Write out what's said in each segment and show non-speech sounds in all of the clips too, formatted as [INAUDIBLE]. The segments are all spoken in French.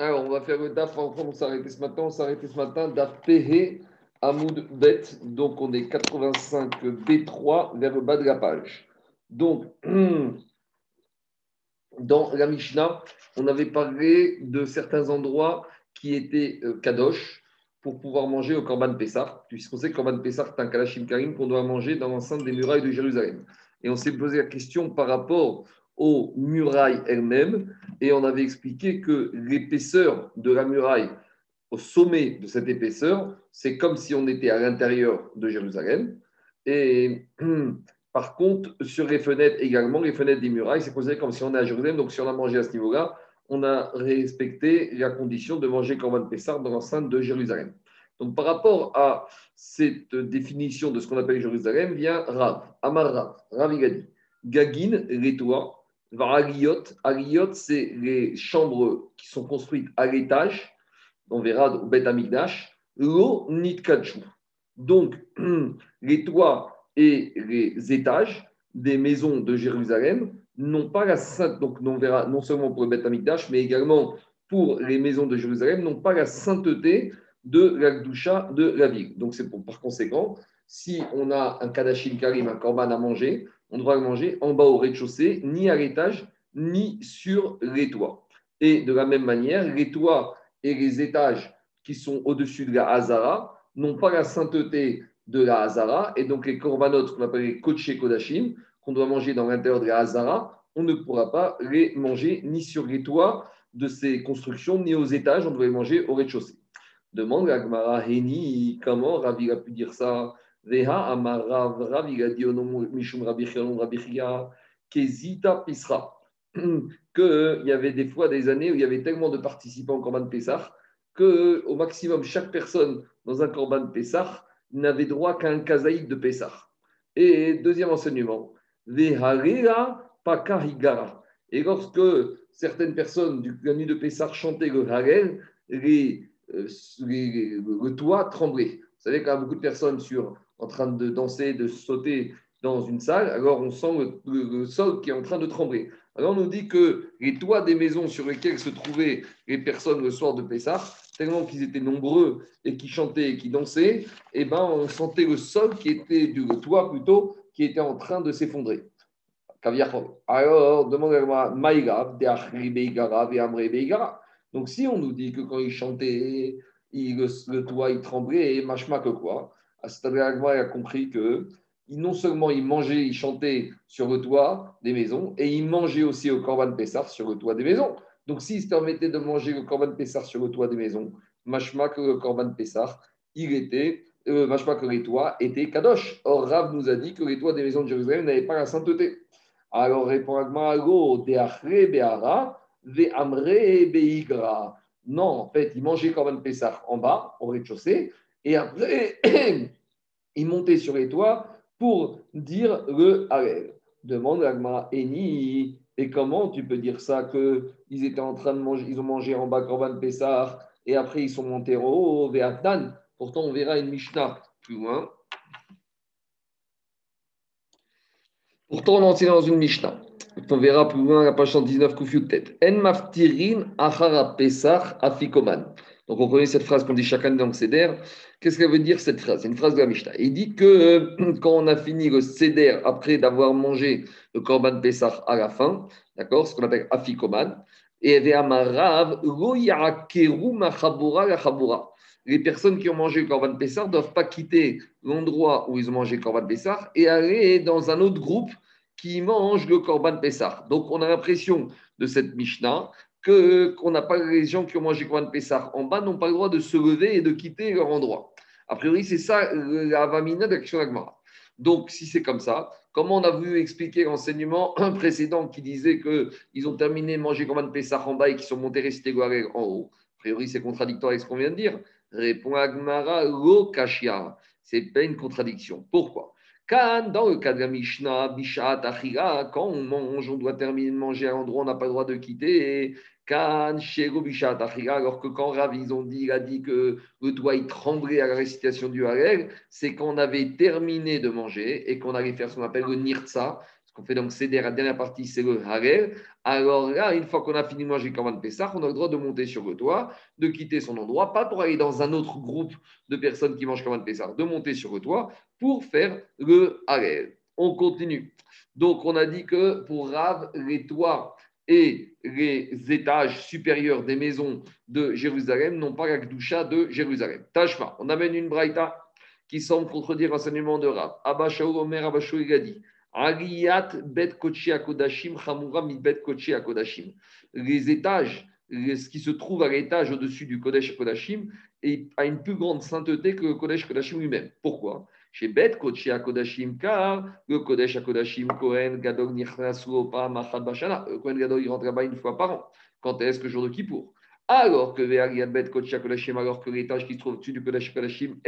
Alors, on va faire le DAF. Enfin, on s'arrêtait ce matin. On s'arrêtait ce matin. DAF PH Hamoud Bet. Donc, on est 85 B3 vers le bas de la page. Donc, [CLEARS THROAT] dans la Mishnah, on avait parlé de certains endroits qui étaient euh, kadosh pour pouvoir manger au Korban Pessah, puisqu'on sait que Korban Pessah, c'est un kalashim karim qu'on doit manger dans l'enceinte des murailles de Jérusalem. Et on s'est posé la question par rapport aux murailles elles-mêmes. Et on avait expliqué que l'épaisseur de la muraille, au sommet de cette épaisseur, c'est comme si on était à l'intérieur de Jérusalem. Et [CLEARS THROAT] par contre, sur les fenêtres également, les fenêtres des murailles, c'est considéré comme si on est à Jérusalem. Donc si on a mangé à ce niveau-là, on a respecté la condition de manger Corban Pessar dans l'enceinte de Jérusalem. Donc par rapport à cette définition de ce qu'on appelle Jérusalem, vient Rav, Amar Rav, Rav Gagin, les Aliot. Aliot, c'est les chambres qui sont construites à l'étage. On verra au Bet Amigdash. Lo Nitkachu. Donc, [CLEARS THROAT] les toits et les étages des maisons de Jérusalem n'ont pas la sainteté, donc on verra non seulement pour le Bet Amigdash, mais également pour les maisons de Jérusalem, n'ont pas la sainteté de la doucha de la ville. Donc, c'est par conséquent, si on a un Kadashim Karim, un Korban à manger, on devra le manger en bas au rez-de-chaussée, ni à l'étage, ni sur les toits. Et de la même manière, les toits et les étages qui sont au-dessus de la Hazara n'ont pas la sainteté de la Hazara, et donc les corbanotes qu'on appelle les Koché Kodashim, qu'on doit manger dans l'intérieur de la Hazara, on ne pourra pas les manger ni sur les toits de ces constructions, ni aux étages, on doit les manger au rez-de-chaussée. Demande la Gemara Heni, comment Ravi a pu dire ça? Veha amarav rav, il a dit au nom Mishum Rabbi Kezita Pisra. [CLEARS THROAT] Qu'il y avait des fois des années où il y avait tellement de participants au Corban Pessah qu'au maximum, chaque personne dans un Corban Pessah n'avait droit qu'à un kazaïd de Pessah. Et deuxième enseignement, Veharera Pakahigara. Et lorsque certaines personnes du la nuit de Pessah chantaient le Harel, les, euh, les, le toit tremblait. Vous savez, quand beaucoup de personnes sur en train de danser, de sauter dans une salle, alors on sent le, sol qui est en train de trembler. Alors on nous dit que les toits des maisons sur lesquelles se trouvaient les personnes le soir de Pessah, tellement qu'ils étaient nombreux et qui chantaient et qui dansaient, eh ben on sentait le sol qui était du toit plutôt qui était en train de s'effondrer. Alors demande moi Maïga, Donc si on nous dit que quand ils chantaient, le, toit il tremblait, machma que quoi à il a compris que non seulement il mangeait, il chantait sur le toit des maisons, et il mangeait aussi au Corban Pessar sur le toit des maisons. Donc, s'il se permettait de manger le Corban Pessar sur le toit des maisons, machma que le Corban Pessar, il était, euh, machma que les toits étaient kadosh. Or, Rav nous a dit que les toits des maisons de Jérusalem n'avaient pas la sainteté. Alors, répond Agmarago, Be'ara, Ve'amre Be'igra. Non, en fait, il mangeait Corban Pessar en bas, au rez-de-chaussée, et après, [CLEARS THROAT] il montait sur les toits pour dire le Harel. Demande Agma Eni, et comment tu peux dire ça qu'ils étaient en train de manger, ils ont mangé en bas Korban Pessar et après ils sont montés au haut, Pourtant, on verra une Mishnah plus loin. Pourtant, on enseigne dans une Mishnah. On verra plus loin la page 119, Kufiut tête. En maftirin achara pesach afikoman. Donc, on connaît cette phrase qu'on dit chacun dans le Seder. Qu'est-ce qu'elle veut dire cette phrase? C'est une phrase de la Mishnah. Il dit que euh, quand on a fini le Seder, après d'avoir mangé le Korban Pessah à la fin, d'accord, ce qu'on appelle Afikoman, et les personnes qui ont mangé le Korban Pessah ne doivent pas quitter l'endroit où ils ont mangé le Korban Pessah et aller dans un autre groupe qui mange le Korban Pessah. Donc, on a l'impression de cette Mishnah que, qu'on n'a pas les gens qui ont mangé Korban Pessah en bas n'ont pas le droit de se lever et de quitter leur endroit. A priori, c'est ça la vamina de l'action Donc, si c'est comme ça, comment on a voulu expliquer l'enseignement [CLEARS THROAT] précédent qui disait qu'ils ont terminé manger Korban Pessah en bas et qu'ils sont montés réciter en haut? A priori, c'est contradictoire avec ce qu'on vient de dire. Répond Agmara, lo kashia. C'est pas une contradiction. Pourquoi? Dans le cas de la Mishnah, Bishat, Achira, quand on mange, on doit terminer de manger à l'endroit, on n'a pas le droit de quitter. Kan, Shego, Bishat, alors que quand Rav, ils ont dit, il a dit que le doigt il tremblait à la récitation du Harel, c'est qu'on avait terminé de manger et qu'on allait faire ce qu'on appelle le Nirtsa. ce qu'on fait donc Seder, la dernière partie, c'est le Harel. Alors là, une fois qu'on a fini de manger Korban Pessah, on a le droit de monter sur le toit, de quitter son endroit, pas pour aller dans un autre groupe de personnes qui mangent Korban Pessah, de monter sur le toit pour faire le Harel. On continue. Donc, on a dit que pour Rav, les toits et les étages supérieurs des maisons de Jérusalem n'ont pas la Gdusha de Jérusalem. Tashma, on amène une braïta qui semble contredire l'enseignement de Rav. Abba Shaul Omer, Abba dit bet kochi akodashim chamura mi bet kochi akodashim. Les étages, ce qui se trouve à l'étage au-dessus du Kodesh Kodashim, a une plus grande sainteté que le Kodesh Kodashim lui-même. Pourquoi? Chez Bet Kodesh Kodashim, car le Kodesh Kodashim, Kohen Gadol Nichnasu Opa Machad Bashana, le Kohen Gadol il rentre là-bas une fois par an. Quand est-ce que jour de Kippour? Alors que alors que l'étage qui se trouve au-dessus du Kodesh Kodashim,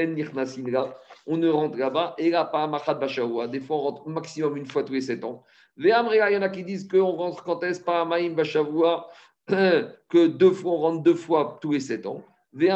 on ne rentre là-bas, et là, pas Machad Bashawa. Des fois, on rentre maximum une fois tous les sept ans. Il y en a qui disent qu'on rentre quand est-ce? Pas Maïm Bashavua, [CLEARS THROAT] que deux fois, on rentre deux fois tous les sept ans. Et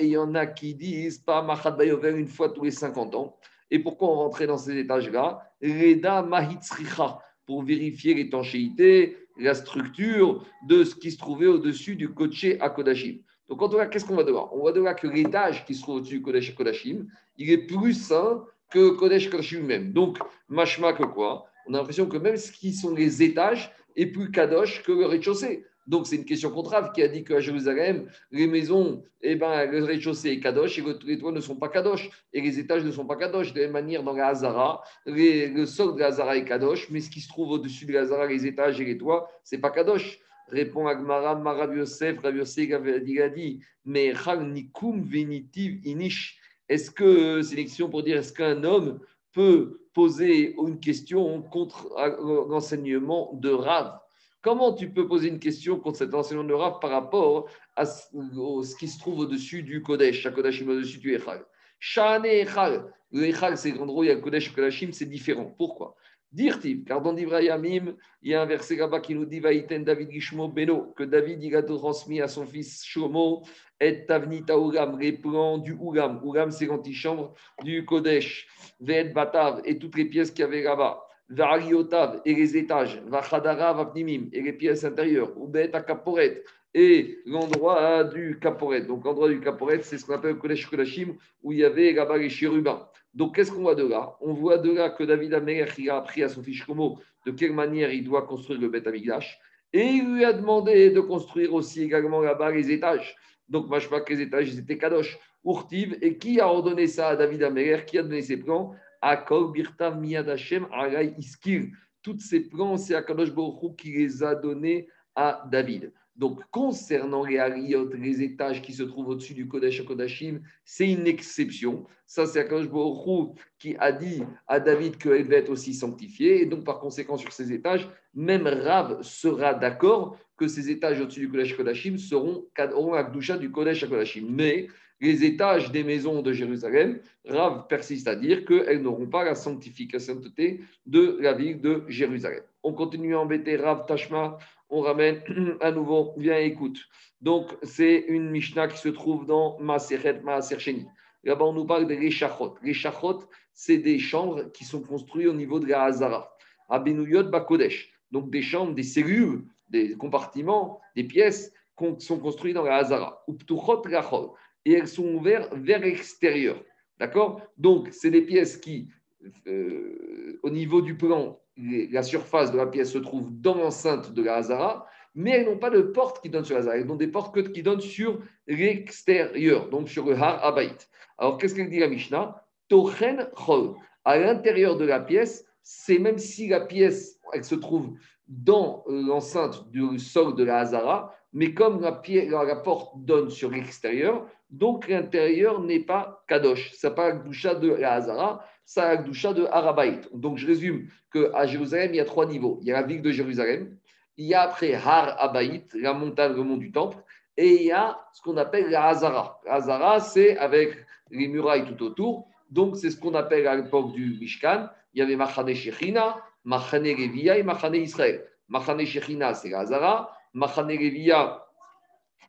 il y en a qui disent pas Machad Bayover une fois tous les 50 ans. Et pourquoi on rentrait dans ces étages-là? Reda Mahitzricha, pour vérifier l'étanchéité, la structure de ce qui se trouvait au-dessus du Koché à Kodashim. Donc, en tout cas, qu'est-ce qu'on va devoir? On va devoir que l'étage qui se trouve au-dessus du Kodesh à Kodashim, il est plus sain que Kodesh Kodashim même. Donc, machma que quoi? On a l'impression que même ce qui sont les étages est plus kadosh que le rez-de-chaussée. Donc, c'est une question contrave qui a dit qu'à Jérusalem, les maisons, eh ben, le rez-de-chaussée est kadosh et les toits ne sont pas kadosh et les étages ne sont pas kadosh. De la même manière, dans la Hazara, le sol de la Hazara est kadosh, mais ce qui se trouve au-dessus de la Hazara, les étages et les toits, c'est pas kadosh. Répond Agmara, Marav Yosef, Rav Yosef a dit, mais nikum venitiv inish. Est-ce que, c'est une pour dire, est-ce qu'un homme peut poser une question contre l'enseignement de Rav? Comment tu peux poser une question contre cet enseignement de Rav par rapport à ce qui se trouve au-dessus du Kodesh, à Kodashim au-dessus du Echal Echal. Le Echal, c'est où il y a le Kodesh Kodashim, c'est différent. Pourquoi? Dirtiv, car dans Divrayamim, il y a un verset là-bas qui nous dit Vaïten David Gishmo Beno, que David il a transmis à son fils Shomo, et Tavnita Ugam, les du Ugam. Ugam, c'est l'antichambre du Kodesh, Ved Batav, et toutes les pièces qu'il y avait là-bas. Et les étages, et les pièces intérieures, Ubet Akaporet et l'endroit du Kaporet. Donc l'endroit du Kaporet, c'est ce qu'on appelle le Kodesh Kodashim, où il y avait là-bas les chérubins. Donc qu'est-ce qu'on voit de là? On voit de là que David Améler a appris à son fils Shlomo de quelle manière il doit construire le Beth Amigdash et il lui a demandé de construire aussi également là-bas les étages. Donc, que les étages, ils étaient Kadosh, Urtiv. Et qui a ordonné ça à David Améler Qui a donné ses plans? Akol Birtav Miyad Hashem Iskir. Toutes ces plans, c'est Akadosh Baruch qui les a donnés à David. Donc, concernant les Ariot, les étages qui se trouvent au-dessus du Kodesh Kodashim, c'est une exception. Ça, c'est Akadosh Baruch qui a dit à David qu'elle va être aussi sanctifiée. Et donc, par conséquent, sur ces étages, même Rav sera d'accord que ces étages au-dessus du Kodesh Kodashim seront, auront la du Kodesh Kodashim. Mais les étages des maisons de Jérusalem, Rav persiste à dire qu'elles n'auront pas la sanctification de la ville de Jérusalem. On continue à embêter Rav Tashma, on ramène [CLEARS THROAT] à nouveau, viens écoute. Donc, c'est une Mishnah qui se trouve dans Maseret Maaser Sheni. Là-bas, on nous parle des Reshachot. Les Reshachot, c'est des chambres qui sont construites au niveau de la Hazara. Abinuyot Bakodesh. Donc, des chambres, des cellules, des compartiments, des pièces sont construites dans la Hazara. Uptuchot Rachol et elles sont ouvertes vers l'extérieur. D'accord? Donc, c'est des pièces qui, euh, au niveau du plan, la surface de la pièce se trouve dans l'enceinte de la Hazara, mais elles n'ont pas de porte qui donne sur la Hazara. Elles ont des portes qui donnent sur l'extérieur, donc sur le Har Abayit. Alors, qu'est-ce qu'elle dit la Mishnah? Tochen Chol. À l'intérieur de la pièce, c'est même si la pièce, elle se trouve dans l'enceinte du sol de la Hazara, mais comme la, porte donne sur l'extérieur, donc l'intérieur n'est pas Kadosh. Ça pas la de la Hazara, ça a la de Harabait. Donc je résume qu'à Jérusalem, il y a trois niveaux. Il y a la ville de Jérusalem, il y a après Har Abaït, la montagne, le mont du temple, et il y a ce qu'on appelle la Hazara. La Hazara, c'est avec les murailles tout autour. Donc c'est ce qu'on appelle à l'époque du Mishkan, il y avait Machane Shechina, Machane Revia et Machane Israël. Machane Shechina, c'est la Hazara. Machane Revia,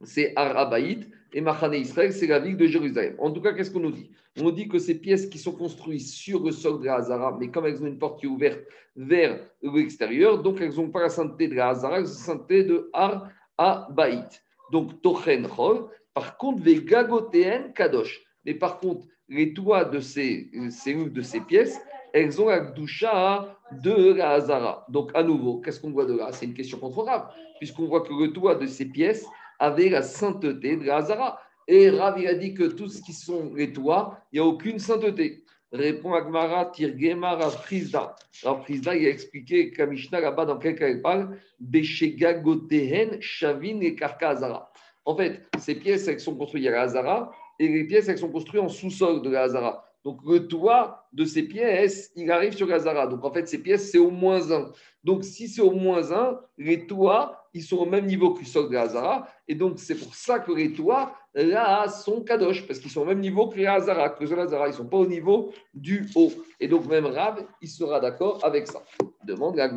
c'est Arabaït, et Machane Israël, c'est la ville de Jérusalem. En tout cas, qu'est-ce qu'on nous dit? On nous dit que ces pièces qui sont construites sur le sol de la Hazara, mais comme elles ont une porte qui est ouverte vers l'extérieur, donc elles n'ont pas la sainteté de la Hazara, elles ont la sainteté de Arabaït. Donc, Tochen Chol, par contre, les Gagotéen Kadosh. Mais par contre, les toits de ces cellules, de ces pièces, elles ont la doucha de la Hazara. Donc, à nouveau, qu'est-ce qu'on voit de là? C'est une question contrôlable, puisqu'on voit que le toit de ces pièces avait la sainteté de la Hazara. Et Rav, a dit que tout ce qui sont les toits, il n'y a aucune sainteté. Répond Agmara, Tirgema, Rav Prizda, il a expliqué qu'à Mishnah, là-bas, dans quel cas il parle, Gotehen, Shavin et Karka Hazara. En fait, ces pièces, elles sont construites à la Hazara, et les pièces, elles sont construites en sous-sol de la Hazara. Donc, le toit de ces pièces, il arrive sur la Hazara. Donc, en fait, ces pièces, c'est au moins un. Donc, si c'est au moins un, les toits, ils sont au même niveau que de Hazara. Et donc, c'est pour ça que les toits, là, sont kadosh, parce qu'ils sont au même niveau que les que les Hazara. Ils ne sont pas au niveau du haut. Et donc, même Rav, il sera d'accord avec ça. Demande la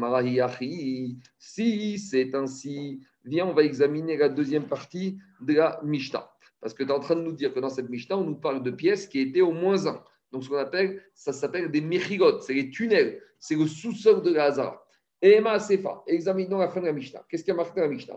si c'est ainsi, viens, on va examiner la deuxième partie de la Mishnah. Parce que tu es en train de nous dire que dans cette Mishnah, on nous parle de pièces qui étaient au moins un. Donc, ce qu'on appelle, ça s'appelle des mechigot, c'est les tunnels, c'est le sous-sol de la Hazara. Ema Sefa, examinons la fin de la Mishnah. Qu'est-ce qui a marqué la Mishnah?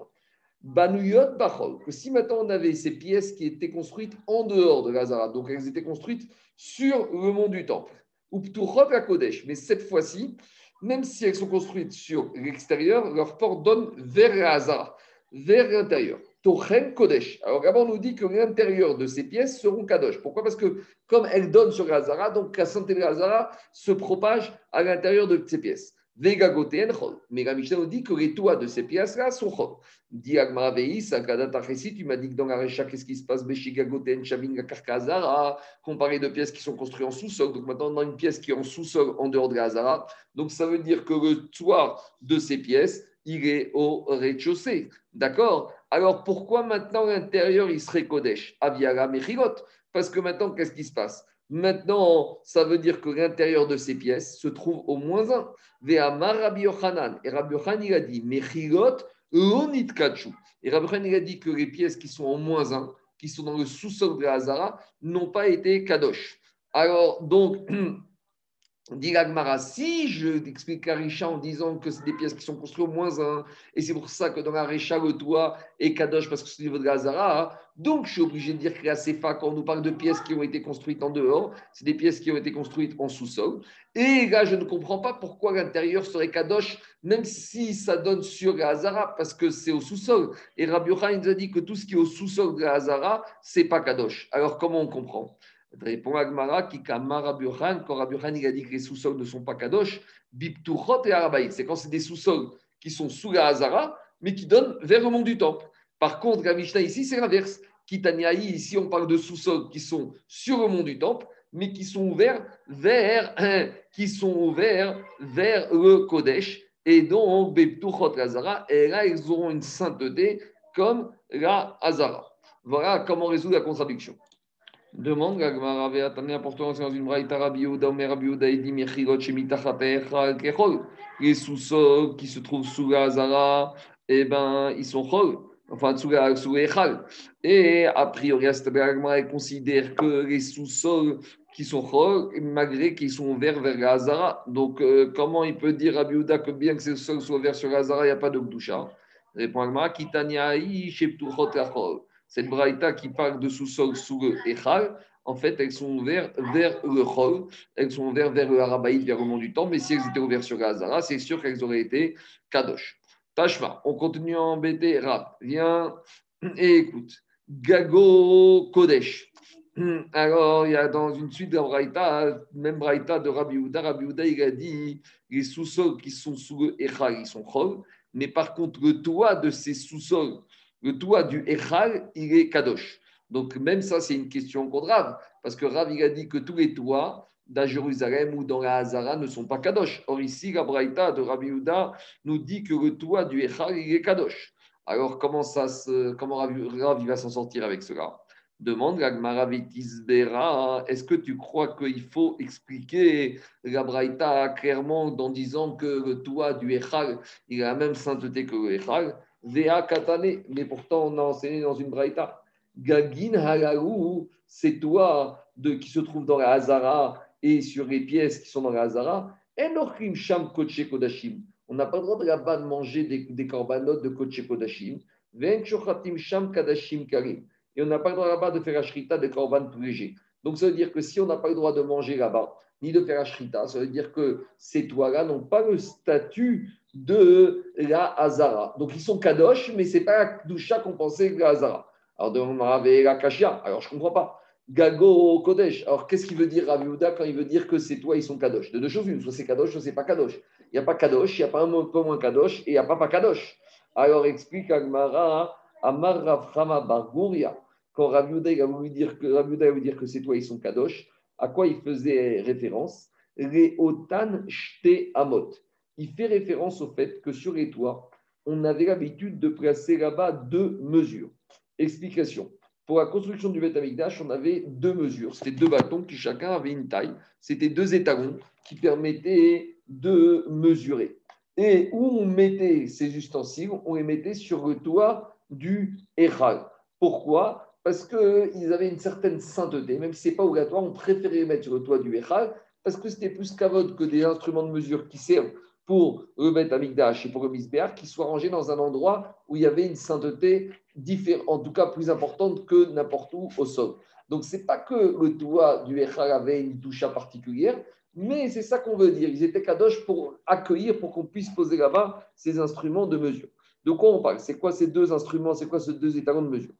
Banuyot Bachol, que si maintenant on avait ces pièces qui étaient construites en dehors de Hazara, donc elles étaient construites sur le mont du Temple, ou la Kodesh, mais cette fois-ci, même si elles sont construites sur l'extérieur, leur porte donne vers Hazara, vers l'intérieur. Tochen Kodesh. Alors d'abord, on nous dit que l'intérieur de ces pièces seront Kadosh. Pourquoi? Parce que comme elles donnent sur Hazara, donc la santé de Hazara se propage à l'intérieur de ces pièces. Mais la Mishnah nous dit que les toits de ces pièces-là sont chol. Dit Agmaraveis, tu m'as dit que dans la Recha, qu'est-ce qui se passe? Beshigagoten, Shavin, Karkazara, comparé de pièces qui sont construites en sous-sol. Donc maintenant, on a une pièce qui est en sous-sol en dehors de Hazara. Donc ça veut dire que le toit de ces pièces, il est au rez-de-chaussée. D'accord? Alors pourquoi maintenant l'intérieur, il serait Kodesh? Aviara Mechigot. Parce que maintenant, qu'est-ce qui se passe? Maintenant, ça veut dire que l'intérieur de ces pièces se trouve au moins un. Ve'amar Rabbi Yochanan. Et Rabbi Yochanan, il a dit, Mechilot, onit kachu. Et Rabbi a dit que les pièces qui sont au moins un, qui sont dans le sous-sol de la Hazara, n'ont pas été kadosh. Alors, donc, [CLEARS THROAT] Dit si je t'explique la Richa en disant que c'est des pièces qui sont construites au moins un, et c'est pour ça que dans la Richa, le toit est Kadosh parce que c'est au niveau de la Zara, donc je suis obligé de dire que la Sefa, quand on nous parle de pièces qui ont été construites en dehors, c'est des pièces qui ont été construites en sous-sol. Et là, je ne comprends pas pourquoi l'intérieur serait Kadosh, même si ça donne sur la Hazara, parce que c'est au sous-sol. Et Rabbi Yochanan nous a dit que tout ce qui est au sous-sol de la Hazara, c'est pas Kadosh. Alors comment on comprend? Répond Agmara qui quand Rabbi il a dit que les sous-sols ne sont pas kadosh, biptuchot et arabaït. C'est quand c'est des sous-sols qui sont sous la Hazara, mais qui donnent vers le monde du temple. Par contre, la Mishnah ici, c'est l'inverse. Kitaniaï, ici, on parle de sous-sols qui sont sur le mont du temple, mais qui sont ouverts vers, qui sont ouverts vers le Kodesh. Et donc, Beptuchot Hazara, et là, ils auront une sainteté comme la Hazara. Voilà comment résoudre la contradiction. Demande Veatania pourtant c'est dans une braïta Rabbi. Les sous-sols qui se trouvent sous la Hazara, eh ben, ils sont chol, enfin sous la sous. Et a priori, Gagmara considère que les sous-sols qui sont chol, malgré qu'ils sont ouverts vers la Hazara. Donc, euh, comment il peut dire Rabbi Yehuda que bien que ces sous-sols soient ouverts sur la Hazara, il n'y a pas de Gdusha Répond Gagmara Kitania I Sheptuchot Kechol cette braïta qui parle de sous-sol sous le Echal, en fait, elles sont ouvertes vers le Chol, elles sont ouvertes vers le Harabaïd, vers le mont du temps, mais si elles étaient ouvertes sur Gazara, c'est sûr qu'elles auraient été Kadosh. Tashma, on continue à embêter Rab. Viens et écoute. Gago Kodesh. Alors, il y a dans une suite de Braïta, même Braïta de Rabbi Houda, Rabbi Houda, il a dit les sous-sols qui sont sous le Echal, ils sont Chol, mais par contre, le toit de ces sous-sols le toit du Echal, il est Kadosh. Donc, même ça, c'est une question contre Rav, parce que Rav, a dit que tous les toits dans Jérusalem ou dans la Hazara ne sont pas Kadosh. Or, ici, la Braïta de Rabbi Houda nous dit que le toit du Echal, il est Kadosh. Alors, comment, ça se, comment Rav, va s'en sortir avec cela? Demande la est-ce que tu crois qu'il faut expliquer la Braïta clairement en disant que le toit du Echal, il a la même sainteté que le Echal Katane, mais pourtant on a enseigné dans une braïta. Gagin Halaou, c'est toi de, qui se trouve dans la Hazara et sur les pièces qui sont dans la Hazara. Enochim Sham Koche Kodashim. On n'a pas le droit de là-bas de manger des, des corbanotes de Koche Kodashim. Ven Sham Kadashim Karim. Et on n'a pas le droit là-bas de faire la shrita des korban plus légers. Donc ça veut dire que si on n'a pas le droit de manger là-bas, ni de faire la shrita, ça veut dire que ces toits-là n'ont pas le statut de la Hazara. Donc ils sont kadosh, mais ce n'est pas la doucha qu'on pensait que la Hazara. Alors de la alors je ne comprends pas. Gago Kodesh. Alors qu'est-ce qu'il veut dire Rav quand il veut dire que ces toits ils sont kadosh? De deux choses, une, soit c'est kadosh, soit c'est pas kadosh. Il n'y a pas kadosh, il n'y a pas un peu moins kadosh et il n'y a pas pas kadosh. Alors explique Agmara, Amar Rav Bargouria quand Rav a voulu dire que, dire que ces toits ils sont kadosh, à quoi il faisait référence? Les otan shte amot. Il fait référence au fait que sur les toits, on avait l'habitude de placer là-bas deux mesures. Explication. Pour la construction du Beth on avait deux mesures. C'était deux bâtons qui chacun avait une taille. C'était deux étalons qui permettaient de mesurer. Et où on mettait ces ustensiles, on les mettait sur le toit du Echal. Pourquoi? Parce qu'ils avaient une certaine sainteté, même si ce n'est pas obligatoire, on préférait les mettre sur le toit du Echal, parce que c'était plus kavod que des instruments de mesure qui servent pour le Bet Amigdash et pour le Misbéar, qui soient rangés dans un endroit où il y avait une sainteté différente, en tout cas plus importante que n'importe où au sol. Donc, ce n'est pas que le toit du Echal avait une touche particulière, mais c'est ça qu'on veut dire. Ils étaient kadosh pour accueillir, pour qu'on puisse poser là-bas ces instruments de mesure. De quoi on parle? C'est quoi ces deux instruments? C'est quoi ces deux étalons de mesure?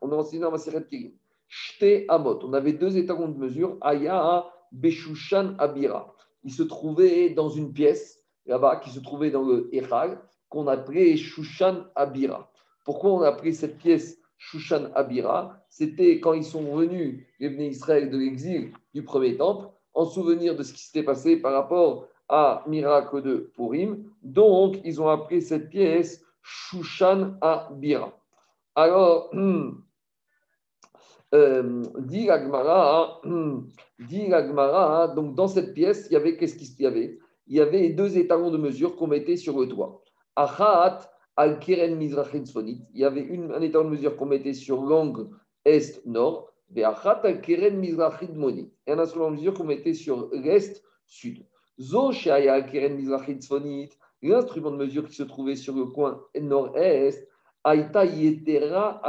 On a enseigné dans Maseret Kirim. Shte Amot, on avait deux étalons de mesure, Aya Beshushan Abira. Il se trouvait dans une pièce, là-bas, qui se trouvait dans le Echal, qu'on appelait Shushan Abira. Pourquoi on a appelé cette pièce Shushan Abira? C'était quand ils sont venus, les venus Israël de l'exil du premier temple, en souvenir de ce qui s'était passé par rapport à miracle de Purim. Donc, ils ont appelé cette pièce Shushan Abira. Alors, [CLEARS THROAT] euh, dit l'Agmara, dit donc dans cette pièce, il y avait, qu'est-ce qu'il y avait? Il y avait deux étalons de mesure qu'on mettait sur le toit. Achat al Il y avait un étalon de mesure qu'on mettait sur l'angle est-nord. Et un instrument de mesure qu'on mettait sur l'est-sud. Al L'instrument de mesure qui se trouvait sur le coin nord-est Aïta Yetera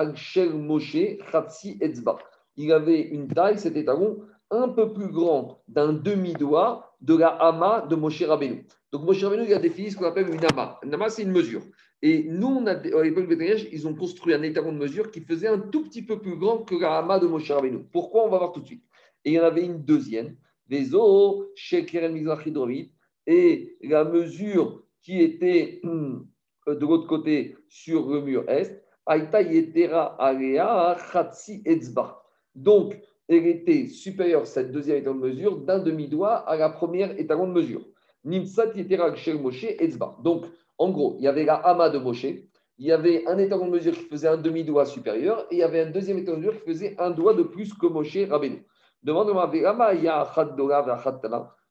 Moshe Etzba. Il avait une taille, cet étalon, un peu plus grand d'un demi-doigt de la Hama de Moshe Rabbeinu. Donc Moshe Rabbeinu, il a défini ce qu'on appelle une Hama. Une Hama, c'est une mesure. Et nous, à l'époque de ils ont construit un étalon de mesure qui faisait un tout petit peu plus grand que la Hama de Moshe Rabbeinu. Pourquoi? On va voir tout de suite. Et il y en avait une deuxième, chez Keren Mizrachi Et la mesure qui était euh, de l'autre côté sur le mur est, Aïta Yetera Alea Khatsi Etzba. Donc, elle était supérieure, cette deuxième étalon de mesure, d'un demi-doigt à la première étalon de mesure. Nimsat Yetera Moshe Etzba. Donc, en gros, il y avait la Hama de Moshe, il y avait un étalon de mesure qui faisait un demi-doigt supérieur, et il y avait un deuxième étalon de mesure qui faisait un doigt de plus que Moshe Rabbeinu. Demande-moi,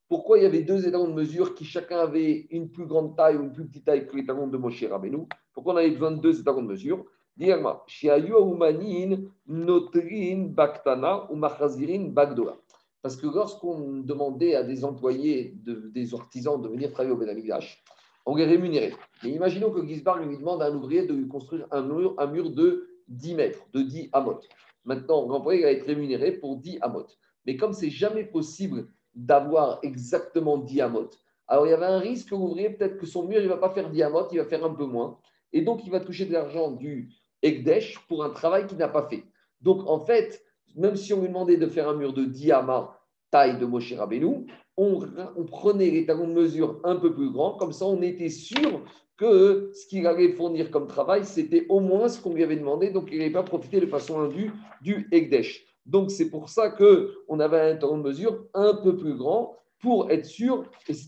pourquoi il y avait deux étalons de mesure qui chacun avait une plus grande taille ou une plus petite taille que l'étalon de Moshe Rabbeinu? Pourquoi on avait besoin de deux étalons de mesure? Notrin baktana ou bagdola. Parce que lorsqu'on demandait à des employés, des artisans de venir travailler au Benamigash, on les rémunérait. Mais imaginons que Gisbar lui demande à un ouvrier de lui construire un mur, de 10 mètres, de 10 amot. Maintenant, l'employé va être rémunéré pour 10 amot. Mais comme c'est jamais possible d'avoir exactement diamot. Alors il y avait un risque que l'ouvrier, peut-être que son mur, il ne va pas faire diamot, il va faire un peu moins. Et donc il va toucher de l'argent du Ekdesh pour un travail qu'il n'a pas fait. Donc en fait, même si on lui demandait de faire un mur de diamant taille de Moshe Rabbeinu, on, on prenait les talons de mesure un peu plus grands, comme ça on était sûr que ce qu'il allait fournir comme travail, c'était au moins ce qu'on lui avait demandé, donc il n'allait pas profiter de façon indue du Ekdesh. Donc, c'est pour ça qu'on avait un temps de mesure un peu plus grand pour être sûr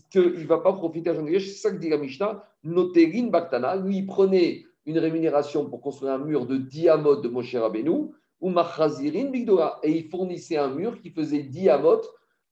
qu'il ne va pas profiter à Jean C'est ça que dit la Mishnah. Noterin Baktana, lui, il prenait une rémunération pour construire un mur de diamot de Moshe Rabbeinu, ou Machazirin Bigdola, et il fournissait un mur qui faisait diamot,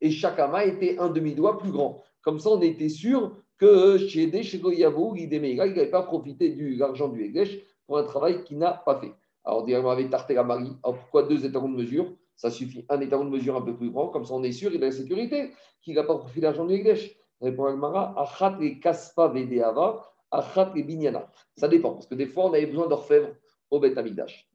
et chaque amas était un demi-doigt plus grand. Comme ça, on était sûr que chez Yavou, il n'avait pas profité de l'argent du Eglesh pour un travail qu'il n'a pas fait. Alors, la Marie. Alors, pourquoi deux étalons de mesure? Ça suffit. Un étalon de mesure un peu plus grand, comme ça on est sûr, il a la sécurité, qu'il n'a pas profité l'argent du Eglesh. Répond Agmara, Achat et Kaspa Vedeava, Achat et Binyana. Ça dépend, parce que des fois, on avait besoin d'orfèvre au Beth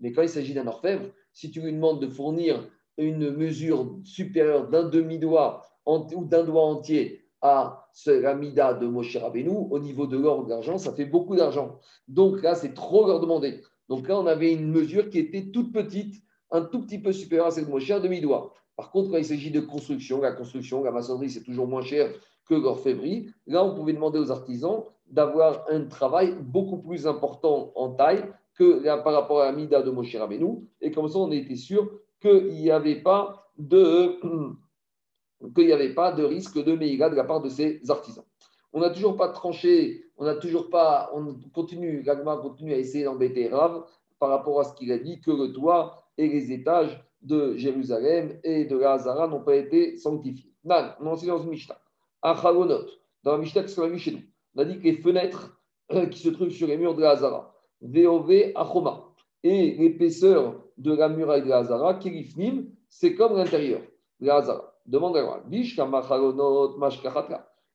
Mais quand il s'agit d'un orfèvre, si tu lui demandes de fournir une mesure supérieure d'un demi-doigt ou d'un doigt entier à la mida de Moshe Rabbeinu, au niveau de l'or ou de l'argent, ça fait beaucoup d'argent. Donc là, c'est trop leur demander. Donc là, on avait une mesure qui était toute petite, un tout petit peu supérieure à celle de Moshe, un demi-doigt. Par contre, quand il s'agit de construction, la construction, la maçonnerie, c'est toujours moins cher que l'orfèvrerie. Là, on pouvait demander aux artisans d'avoir un travail beaucoup plus important en taille que par rapport à la mida de Moshe Rabbeinu. Et comme ça, on était sûr qu'il n'y avait pas de [CLEARS THROAT] qu'il n'y avait pas de risque de Meïga de la part de ces artisans. On n'a toujours pas tranché, on n'a toujours pas, on continue, Gagma continue à essayer d'embêter Rav par rapport à ce qu'il a dit que le toit et les étages de Jérusalem et de la Hazara n'ont pas été sanctifiés. Nan, on enseigne dans une Mishnah. Un dans la Mishnah qui se chez nous, on a dit que les fenêtres euh, qui se trouvent sur les murs de la Hazara, VOV Achoma, et l'épaisseur de la muraille de la Hazara, Kirifnim, c'est comme l'intérieur de la Hazara. Demande à moi.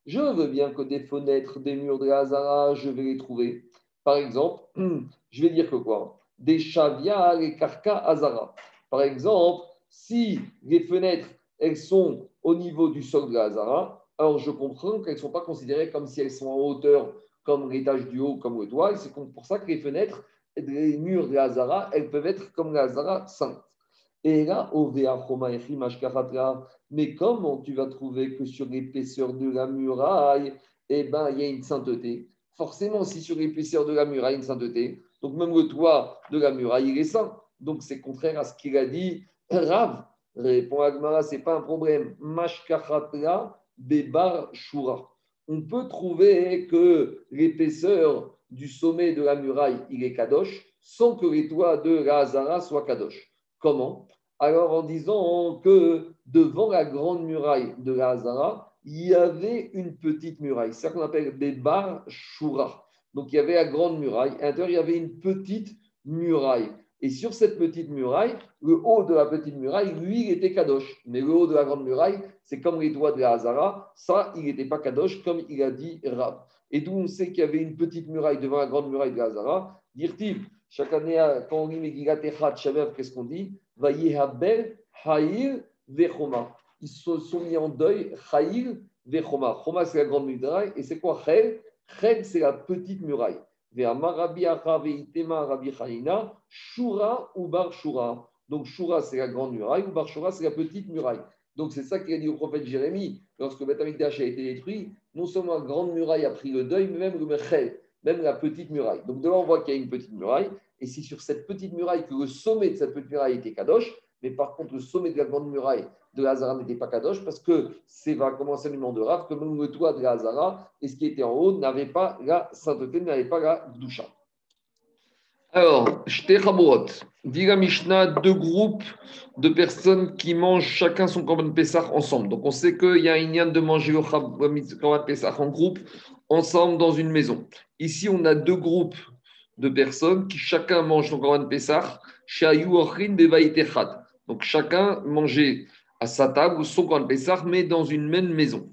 Je veux bien que des fenêtres, des murs de Hazara, je vais les trouver. Par exemple, [CLEARS THROAT] je vais dire que quoi? Des chavias et karka Hazara. Par exemple, si les fenêtres, elles sont au niveau du sol de Hazara, alors je comprends qu'elles ne sont pas considérées comme si elles sont en hauteur, comme l'étage du haut, comme le toit. C'est pour ça que les fenêtres, les murs de Hazara, elles peuvent être comme la Hazara sainte. Et là, mais comment tu vas trouver que sur l'épaisseur de la muraille, eh ben, il y a une sainteté? Forcément, si sur l'épaisseur de la muraille, il y a une sainteté, donc même le toit de la muraille, il est saint. Donc c'est contraire à ce qu'il a dit. [CLEARS THROAT] Rav, répond Agmara, ce n'est pas un problème. Mashkachatla bebar shura. On peut trouver que l'épaisseur du sommet de la muraille, il est kadosh, sans que les toits de la soient kadosh. Comment? Alors en disant que devant la grande muraille de la Hazara, il y avait une petite muraille. C'est ça qu'on appelle des bar shura. Donc il y avait la grande muraille. À l'intérieur, il y avait une petite muraille. Et sur cette petite muraille, le haut de la petite muraille, lui, il était kadosh. Mais le haut de la grande muraille, c'est comme les doigts de la Hazara. Ça, il n'était pas kadosh, comme il a dit Rab. Et d'où on sait qu'il y avait une petite muraille devant la grande muraille de la Hazara. Dire-t-il, chaque année, quand on lit Megigat Echat qu'est-ce qu'on dit? Vayehabel Haïl Vechoma. Ils se sont mis en deuil Haïl Vechoma. Choma, c'est la grande muraille. Et c'est quoi Chel? Chel, c'est la petite muraille. Shura ou Bar Shura. Donc Shura, c'est la grande muraille, ou Bar Shura, c'est la petite muraille. Donc c'est ça qu'il a dit au prophète Jérémie, lorsque Beth a été détruit, non seulement la grande muraille a pris le deuil, mais même le Mechel même la petite muraille. Donc de là, on voit qu'il y a une petite muraille, et c'est sur cette petite muraille que le sommet de cette petite muraille était Kadosh, mais par contre, le sommet de la grande muraille de Hazara n'était pas Kadosh, parce que c'est le nom de Rav, que même le toit de la Hazara, et ce qui était en haut, n'avait pas la sainteté, n'avait pas la doucha. Alors, Shtechabot, dit la Mishnah, deux groupes de personnes qui mangent chacun son Korban Pessah ensemble. Donc, on sait qu'il y a un lien de manger le Korban Pessah en groupe, ensemble dans une maison. Ici, on a deux groupes de personnes qui chacun mange son Korban Pessah, donc chacun mangeait à sa table son Korban Pessah, mais dans une même maison.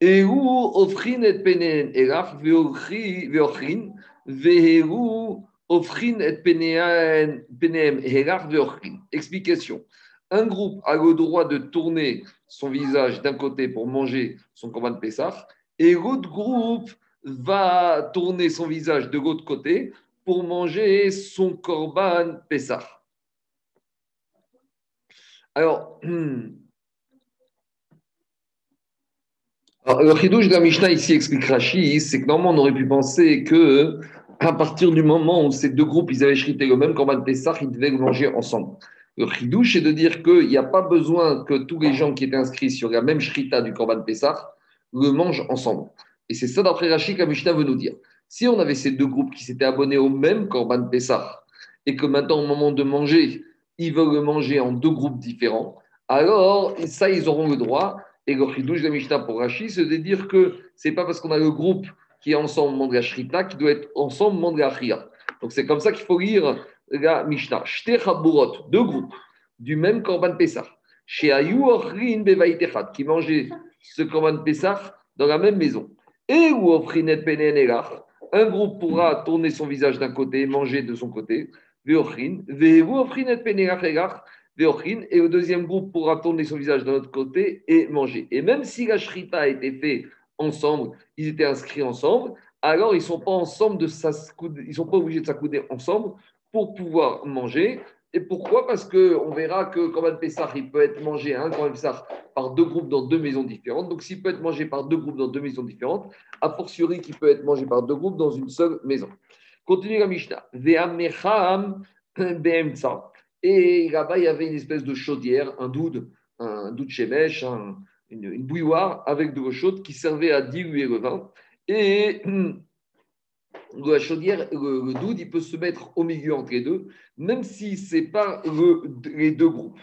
Et où offrin et penen eraf veochrin veheru offrin et penem eraf veochrin. Explication. Un groupe a le droit de tourner son visage d'un côté pour manger son Korban Pessah, et l'autre groupe va tourner son visage de l'autre côté pour manger son korban Pessah. [CLEARS THROAT] Alors, le chidouche de la Mishnah ici explique Rashi, c'est que normalement on aurait pu penser que à partir du moment où ces deux groupes ils avaient chrité le même korban Pessah, ils devaient le manger ensemble. Le chidouche est de dire qu'il n'y a pas besoin que tous les gens qui étaient inscrits sur la même shrita du korban Pessah le mangent ensemble. Et c'est ça, d'après Rachid, que Mishnah veut nous dire. Si on avait ces deux groupes qui s'étaient abonnés au même Korban Pessah, et que maintenant, au moment de manger, ils veulent le manger en deux groupes différents, alors ça, ils auront le droit. Et le chidouche de pour Rashi, c'est de dire que c'est pas parce qu'on a le groupe qui est ensemble de la Shrita qui doit être ensemble de la. Donc c'est comme ça qu'il faut lire la Mishnah. Shte Chaburot, deux groupes du même Korban Pessah. Chez Ayou Ochrin qui mangeaient ce Korban Pessah dans la même maison. Et où Ochrinet un groupe pourra tourner son visage d'un côté et manger de son côté. Et le deuxième groupe pourra tourner son visage d'un autre côté et manger. Et même si la shrita a été faite ensemble, ils étaient inscrits ensemble, alors ils ne sont pas ensemble de ils sont pas obligés de s'accouder ensemble pour pouvoir manger. Et pourquoi? Parce qu'on verra que Korban Pessah, il peut être mangé, hein, Korban Pessah, par deux groupes dans deux maisons différentes. Donc, s'il peut être mangé par deux groupes dans deux maisons différentes, a fortiori qu'il peut être mangé par deux groupes dans une seule maison. Continue la Mishnah. Et là-bas, il y avait une espèce de chaudière, un doud, un doud shemesh, une, bouilloire avec de l'eau chaude qui servait à diluer le vin. Et [CLEARS THROAT] la chaudière, le, doud, il peut se mettre au milieu entre les deux, même si ce n'est pas les deux groupes.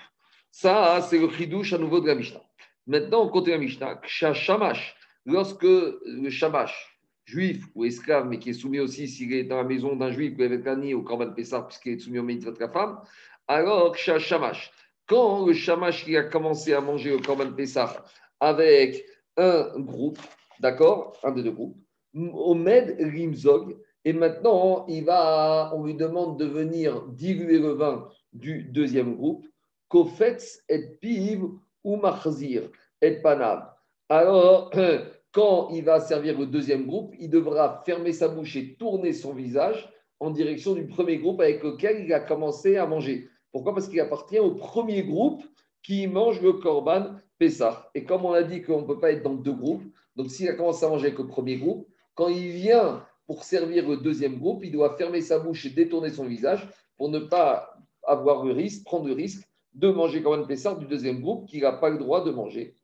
Ça, c'est le chidouche à nouveau de la Mishnah. Maintenant, on continue la Mishnah. Shamash, lorsque le shamash, juif ou esclave, mais qui est soumis aussi s'il est dans la maison d'un juif ou avec un au Korban Pessah, puisqu'il est soumis au de la femme, alors shamash, quand le shamash qui a commencé à manger au Korban Pessah avec un groupe, d'accord, un des deux groupes, Omed Rimzog, et maintenant il va, on lui demande de venir diluer le vin du deuxième groupe, Kofetz et Piv ou Marzir et Panav. Alors, [CLEARS THROAT] quand il va servir le deuxième groupe, il devra fermer sa bouche et tourner son visage en direction du premier groupe avec lequel il a commencé à manger. Pourquoi? Parce qu'il appartient au premier groupe qui mange le korban Pessah. Et comme on a dit qu'on ne peut pas être dans deux groupes, donc s'il a commencé à manger avec le premier groupe, quand il vient pour servir le deuxième groupe, il doit fermer sa bouche et détourner son visage pour ne pas avoir le risque, prendre le risque de manger Korban Pessah du deuxième groupe qu'il n'a pas le droit de manger.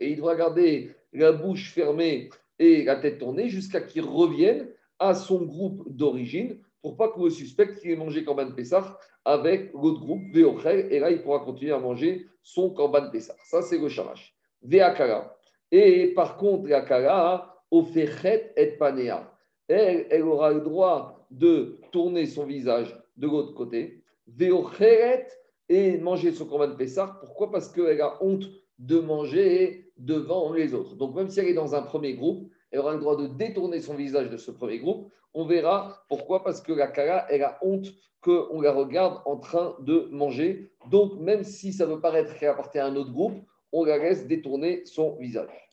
Et il doit garder la bouche fermée et la tête tournée jusqu'à qu'il revienne à son groupe d'origine pour pas qu'on suspecte qu'il ait mangé Korban Pessah avec l'autre groupe, et là il pourra continuer à manger son Korban Pessah. Ça c'est le shamash. Veakara. Et par contre, la kara, et panea. Elle, elle aura le droit de tourner son visage de l'autre côté. Veocheret et manger son Korban Pessah. Pourquoi? Parce qu'elle a honte de manger devant les autres. Donc même si elle est dans un premier groupe, elle aura le droit de détourner son visage de ce premier groupe. On verra pourquoi, parce que la Kara, elle a honte qu'on la regarde en train de manger. Donc même si ça veut paraître qu'elle appartient à un autre groupe, on la laisse détourner son visage.